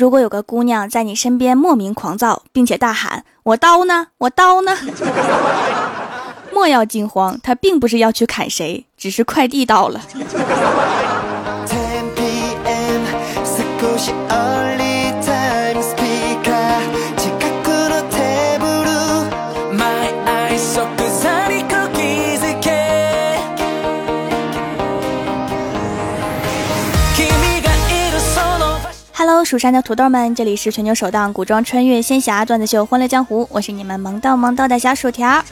如果有个姑娘在你身边莫名狂躁，并且大喊“我刀呢，我刀呢”，莫要惊慌，她并不是要去砍谁，只是快递到了。蜀山的土豆们，这里是全球首档古装穿越仙侠段子秀《欢乐江湖》，我是你们萌逗萌逗的小薯条。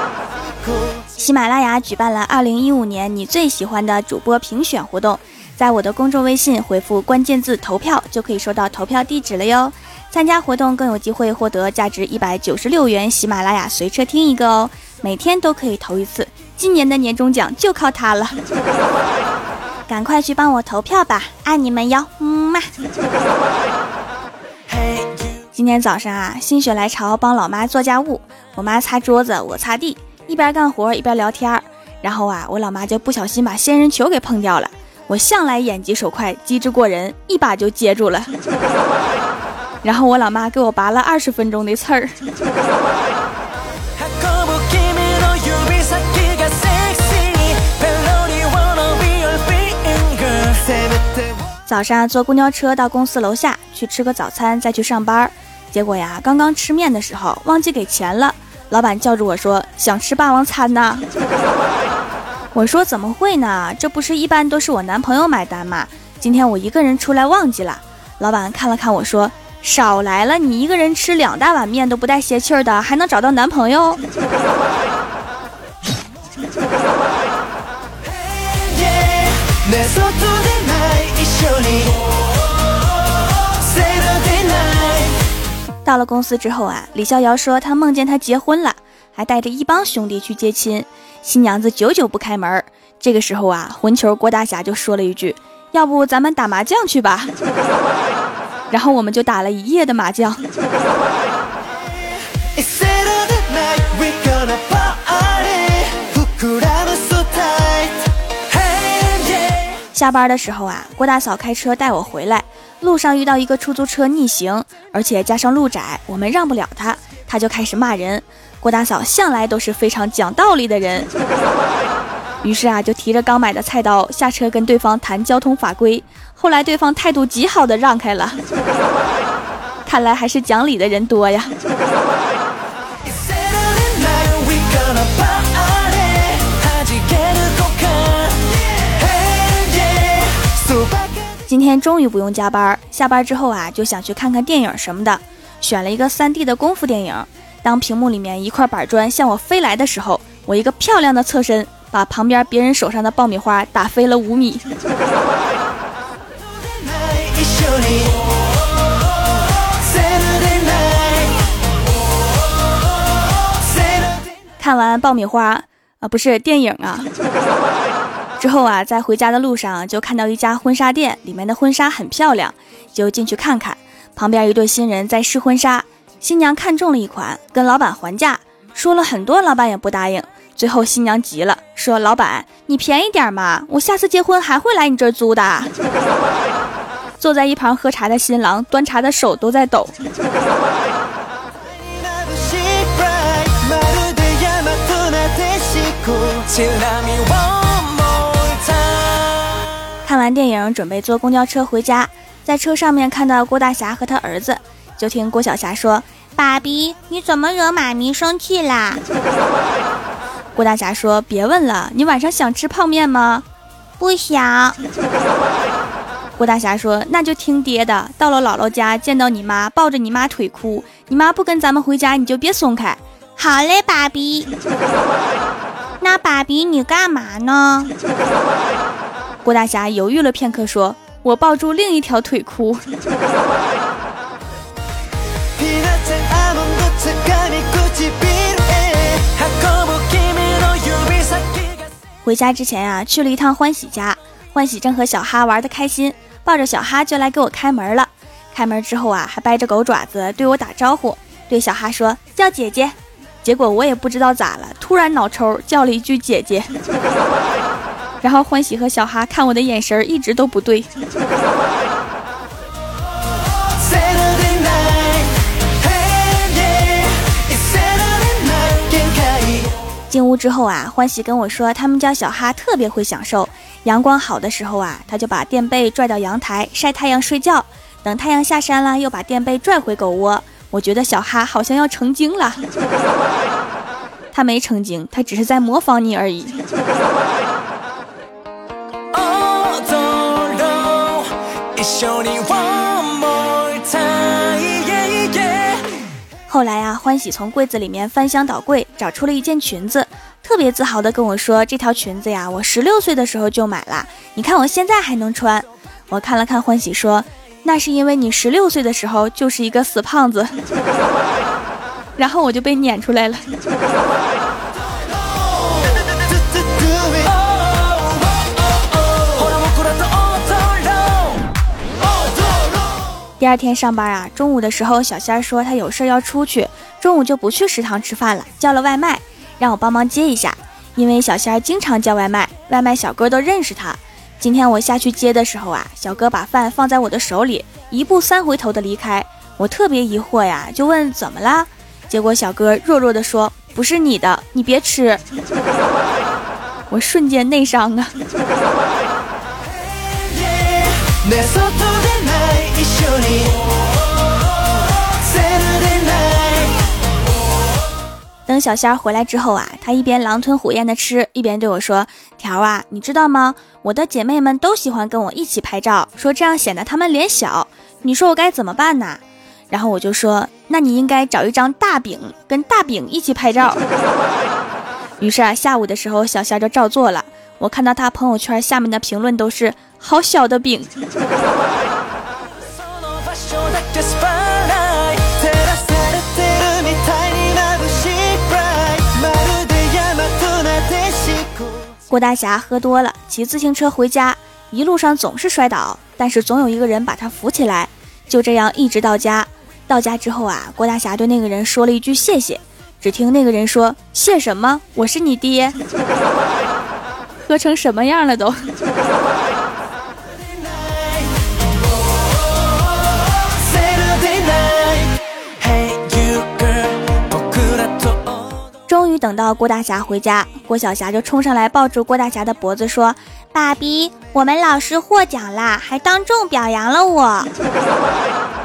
喜马拉雅举办了2015年你最喜欢的主播评选活动，在我的公众微信回复关键字“投票”就可以收到投票地址了哟。参加活动更有机会获得价值一百九十六元喜马拉雅随车听一个哦，每天都可以投一次，今年的年终奖就靠它了。赶快去帮我投票吧，爱你们哟，嗯嘛。今天早上啊，心血来潮帮老妈做家务，我妈擦桌子，我擦地，一边干活一边聊天然后啊，我老妈就不小心把仙人球给碰掉了。我向来眼疾手快，机智过人，一把就接住了。然后我老妈给我拔了二十分钟的刺儿。早上坐公交车到公司楼下去吃个早餐，再去上班。结果呀，刚刚吃面的时候忘记给钱了，老板叫住我说：“想吃霸王餐呢？” 我说：“怎么会呢？这不是一般都是我男朋友买单吗？今天我一个人出来忘记了。”老板看了看我说：“少来了，你一个人吃两大碗面都不带泄气儿的，还能找到男朋友？” 到了公司之后啊，李逍遥说他梦见他结婚了，还带着一帮兄弟去接亲，新娘子久久不开门。这个时候啊，混球郭大侠就说了一句：“要不咱们打麻将去吧？” 然后我们就打了一夜的麻将。下班的时候啊，郭大嫂开车带我回来，路上遇到一个出租车逆行，而且加上路窄，我们让不了他，他就开始骂人。郭大嫂向来都是非常讲道理的人，于是啊，就提着刚买的菜刀下车跟对方谈交通法规。后来对方态度极好的让开了，看来还是讲理的人多呀。今天终于不用加班，下班之后啊，就想去看看电影什么的，选了一个 3D 的功夫电影。当屏幕里面一块板砖向我飞来的时候，我一个漂亮的侧身，把旁边别人手上的爆米花打飞了五米。看完爆米花啊，不是电影啊。之后啊，在回家的路上就看到一家婚纱店，里面的婚纱很漂亮，就进去看看。旁边一对新人在试婚纱，新娘看中了一款，跟老板还价，说了很多，老板也不答应。最后新娘急了，说：“老板，你便宜点嘛，我下次结婚还会来你这儿租的。”坐在一旁喝茶的新郎，端茶的手都在抖。看完电影，准备坐公交车回家，在车上面看到郭大侠和他儿子，就听郭晓霞说：“爸比，你怎么惹妈咪生气啦？” 郭大侠说：“别问了，你晚上想吃泡面吗？”“不想。” 郭大侠说：“那就听爹的，到了姥姥家见到你妈，抱着你妈腿哭，你妈不跟咱们回家，你就别松开。”“好嘞，爸比。”“ 那爸比你干嘛呢？”郭大侠犹豫了片刻，说：“我抱住另一条腿哭。”回家之前啊，去了一趟欢喜家，欢喜正和小哈玩的开心，抱着小哈就来给我开门了。开门之后啊，还掰着狗爪子对我打招呼，对小哈说：“叫姐姐。”结果我也不知道咋了，突然脑抽叫了一句“姐姐”。然后欢喜和小哈看我的眼神一直都不对。进屋之后啊欢喜跟我说他们家小哈特别会享受阳光好的时候啊他就把垫背拽到阳台晒太阳睡觉等太阳下山了又把垫背拽回狗窝我觉得小哈好像要成精了。他没成精他只是在模仿你而已。后来呀，欢喜从柜子里面翻箱倒柜，找出了一件裙子，特别自豪的跟我说：“这条裙子呀，我十六岁的时候就买了，你看我现在还能穿。”我看了看欢喜说：“那是因为你十六岁的时候就是一个死胖子。”然后我就被撵出来了。第二天上班啊，中午的时候，小仙儿说他有事要出去，中午就不去食堂吃饭了，叫了外卖，让我帮忙接一下。因为小仙儿经常叫外卖，外卖小哥都认识他。今天我下去接的时候啊，小哥把饭放在我的手里，一步三回头的离开。我特别疑惑呀，就问怎么啦？结果小哥弱弱的说：“不是你的，你别吃。”我瞬间内伤啊。等小仙儿回来之后啊，他一边狼吞虎咽的吃，一边对我说：“条啊，你知道吗？我的姐妹们都喜欢跟我一起拍照，说这样显得她们脸小。你说我该怎么办呢？”然后我就说：“那你应该找一张大饼，跟大饼一起拍照。”于是啊，下午的时候，小仙儿就照做了。我看到他朋友圈下面的评论都是“好小的饼”。郭大侠喝多了，骑自行车回家，一路上总是摔倒，但是总有一个人把他扶起来。就这样一直到家。到家之后啊，郭大侠对那个人说了一句谢谢。只听那个人说：“谢什么？我是你爹。”喝成什么样了都？等到郭大侠回家，郭小霞就冲上来抱住郭大侠的脖子说：“爸比，我们老师获奖啦，还当众表扬了我。”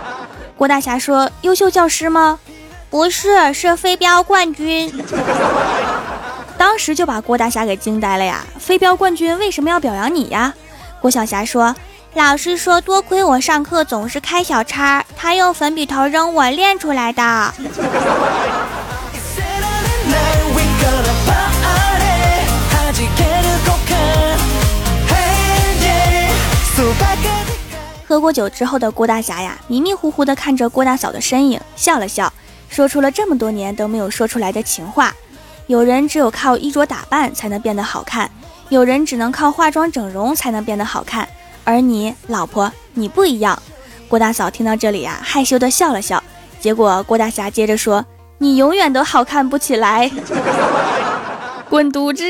郭大侠说：“优秀教师吗？不是，是飞镖冠军。”当时就把郭大侠给惊呆了呀！飞镖冠军为什么要表扬你呀？郭小霞说：“老师说多亏我上课总是开小差，他用粉笔头扔我练出来的。”喝过酒之后的郭大侠呀，迷迷糊糊的看着郭大嫂的身影，笑了笑，说出了这么多年都没有说出来的情话。有人只有靠衣着打扮才能变得好看，有人只能靠化妆整容才能变得好看，而你，老婆，你不一样。郭大嫂听到这里呀，害羞的笑了笑。结果郭大侠接着说：“你永远都好看不起来。”滚犊子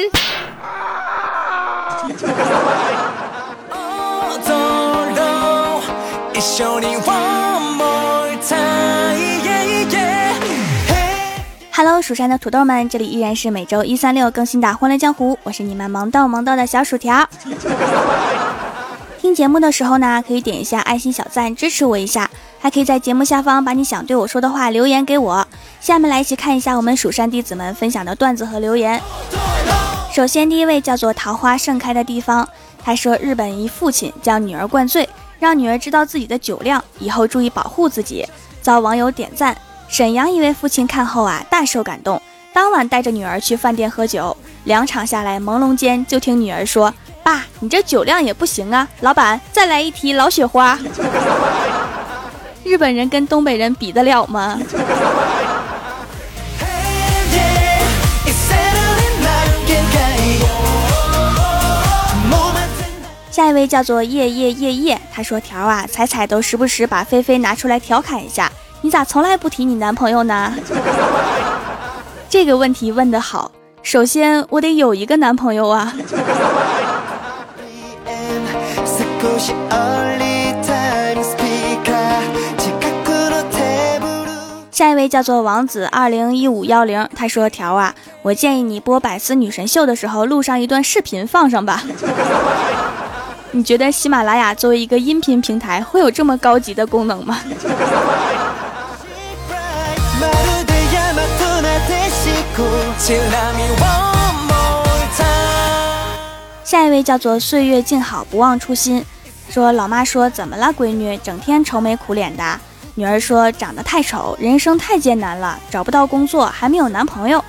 ！Hello，蜀山的土豆们，这里依然是每周一、三、六更新的《欢乐江湖》，我是你们萌豆萌豆的小薯条。听节目的时候呢，可以点一下爱心小赞支持我一下，还可以在节目下方把你想对我说的话留言给我。下面来一起看一下我们蜀山弟子们分享的段子和留言。首先，第一位叫做桃花盛开的地方，他说日本一父亲将女儿灌醉。让女儿知道自己的酒量，以后注意保护自己。遭网友点赞。沈阳一位父亲看后啊，大受感动，当晚带着女儿去饭店喝酒。两场下来，朦胧间就听女儿说：“爸，你这酒量也不行啊！老板，再来一提老雪花。” 日本人跟东北人比得了吗？下一位叫做夜夜夜夜，他说：“条啊，彩彩都时不时把菲菲拿出来调侃一下，你咋从来不提你男朋友呢？” 这个问题问得好，首先我得有一个男朋友啊。下一位叫做王子二零一五幺零，他说：“条啊，我建议你播百思女神秀的时候录上一段视频放上吧。你觉得喜马拉雅作为一个音频平台会有这么高级的功能吗？”下一位叫做岁月静好，不忘初心，说老妈说怎么了，闺女，整天愁眉苦脸的。女儿说：“长得太丑，人生太艰难了，找不到工作，还没有男朋友。”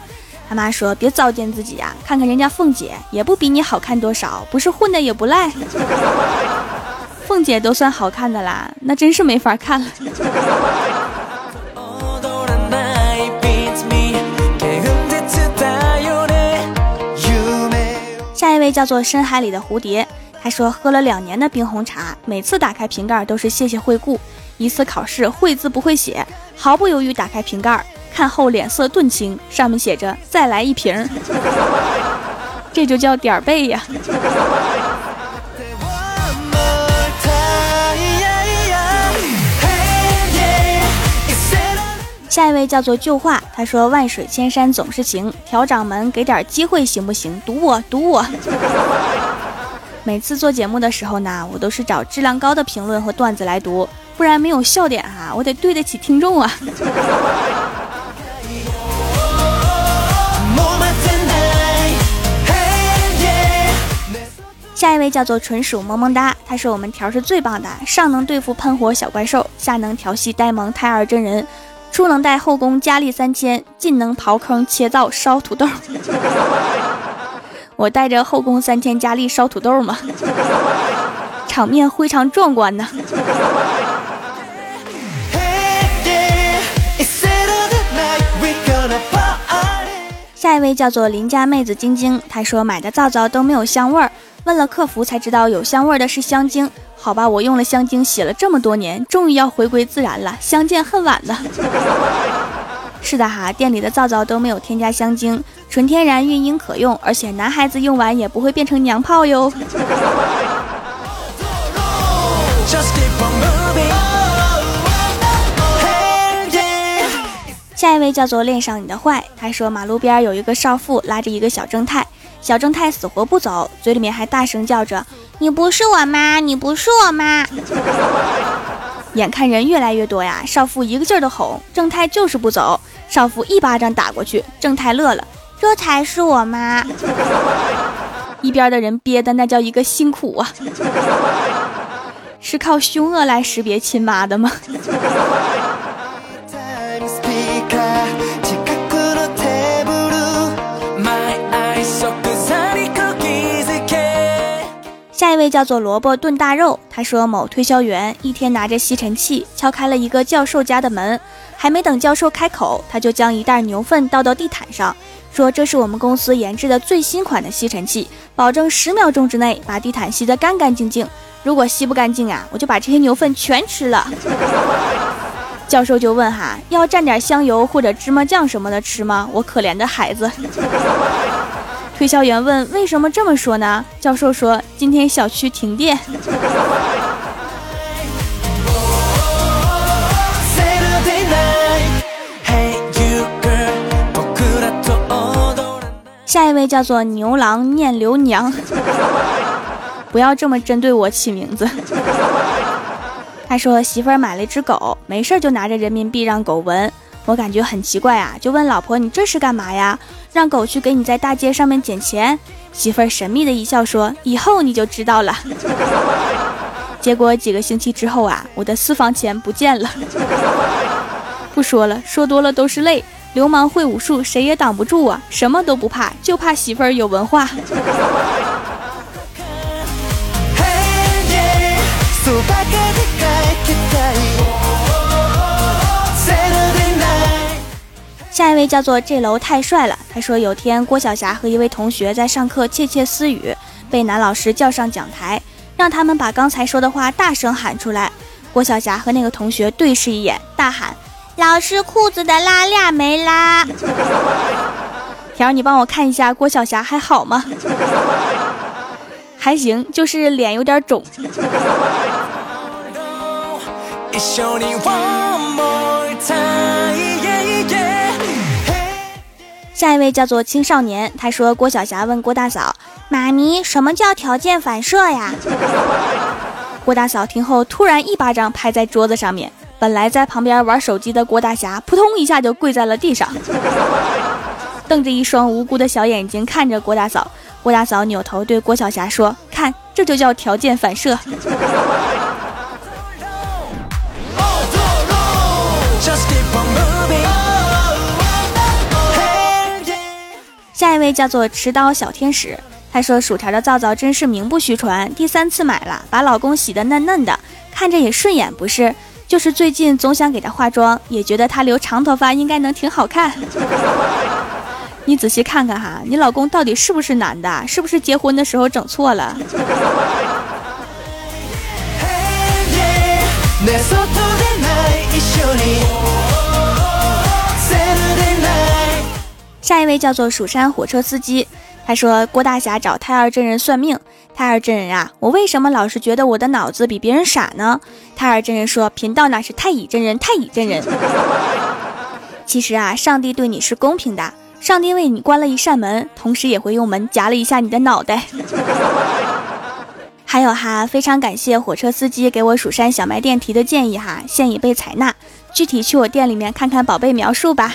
他妈说：“别糟践自己呀，看看人家凤姐，也不比你好看多少，不是混的也不赖。凤姐都算好看的啦，那真是没法看了。”下一位叫做深海里的蝴蝶，他说：“喝了两年的冰红茶，每次打开瓶盖都是谢谢惠顾。”一次考试会字不会写，毫不犹豫打开瓶盖，看后脸色顿青，上面写着“再来一瓶”，这就叫点儿背呀。下一位叫做旧话，他说：“万水千山总是情，调掌门给点机会行不行？赌我，赌我。” 每次做节目的时候呢，我都是找质量高的评论和段子来读。不然没有笑点哈，我得对得起听众啊。下一位叫做纯属萌萌哒，他说我们条是最棒的，上能对付喷火小怪兽，下能调戏呆萌胎儿真人，初能带后宫佳丽三千，进能刨坑切灶烧土豆。我带着后宫三千佳丽烧土豆吗？场面非常壮观呢。下一位叫做邻家妹子晶晶，她说买的皂皂都没有香味儿，问了客服才知道有香味儿的是香精。好吧，我用了香精洗了这么多年，终于要回归自然了，相见恨晚了。是的哈，店里的皂皂都没有添加香精，纯天然，孕婴可用，而且男孩子用完也不会变成娘炮哟。下一位叫做恋上你的坏，他说马路边有一个少妇拉着一个小正太，小正太死活不走，嘴里面还大声叫着：“你不是我妈，你不是我妈。”眼看人越来越多呀，少妇一个劲儿的吼，正太就是不走，少妇一巴掌打过去，正太乐了，这才是我妈。一边的人憋的那叫一个辛苦啊，是靠凶恶来识别亲妈的吗？下一位叫做萝卜炖大肉，他说某推销员一天拿着吸尘器敲开了一个教授家的门，还没等教授开口，他就将一袋牛粪倒到地毯上，说这是我们公司研制的最新款的吸尘器，保证十秒钟之内把地毯吸得干干净净。如果吸不干净啊，我就把这些牛粪全吃了。教授就问哈，要蘸点香油或者芝麻酱什么的吃吗？我可怜的孩子。推销员问：“为什么这么说呢？”教授说：“今天小区停电。”下一位叫做牛郎念刘娘，不要这么针对我起名字。他说：“媳妇儿买了一只狗，没事就拿着人民币让狗闻。”我感觉很奇怪啊，就问老婆：“你这是干嘛呀？让狗去给你在大街上面捡钱？”媳妇儿神秘的一笑说：“以后你就知道了。” 结果几个星期之后啊，我的私房钱不见了。不说了，说多了都是泪。流氓会武术，谁也挡不住啊！什么都不怕，就怕媳妇儿有文化。下一位叫做这楼太帅了。他说有天郭晓霞和一位同学在上课窃窃私语，被男老师叫上讲台，让他们把刚才说的话大声喊出来。郭晓霞和那个同学对视一眼，大喊：“老师裤子的拉链没拉。”条，你帮我看一下郭晓霞还好吗？还行，就是脸有点肿。下一位叫做青少年，他说郭晓霞问郭大嫂：“妈咪，什么叫条件反射呀？”郭大嫂听后突然一巴掌拍在桌子上面，本来在旁边玩手机的郭大侠扑通一下就跪在了地上，瞪着一双无辜的小眼睛看着郭大嫂。郭大嫂扭头对郭晓霞说：“看，这就叫条件反射。”下一位叫做持刀小天使，他说薯条的皂皂真是名不虚传，第三次买了，把老公洗得嫩嫩的，看着也顺眼，不是？就是最近总想给他化妆，也觉得他留长头发应该能挺好看。你仔细看看哈，你老公到底是不是男的？是不是结婚的时候整错了？下一位叫做蜀山火车司机，他说郭大侠找太二真人算命，太二真人啊，我为什么老是觉得我的脑子比别人傻呢？太二真人说贫道那是太乙真人，太乙真人。其实啊，上帝对你是公平的，上帝为你关了一扇门，同时也会用门夹了一下你的脑袋。还有哈，非常感谢火车司机给我蜀山小卖店提的建议哈，现已被采纳，具体去我店里面看看宝贝描述吧。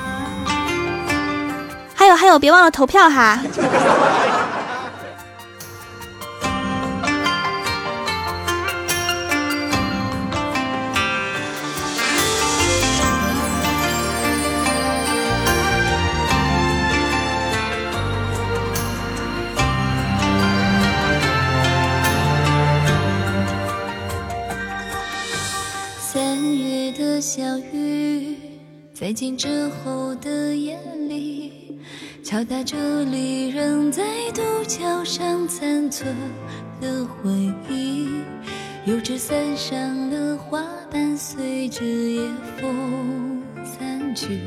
还有，别忘了投票哈。三月的小雨在静止后的夜里，敲打着离人在渡桥上残存的回忆。油纸伞上的花瓣随着夜风散去，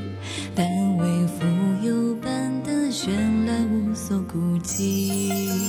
但为浮游般的绚烂无所顾忌。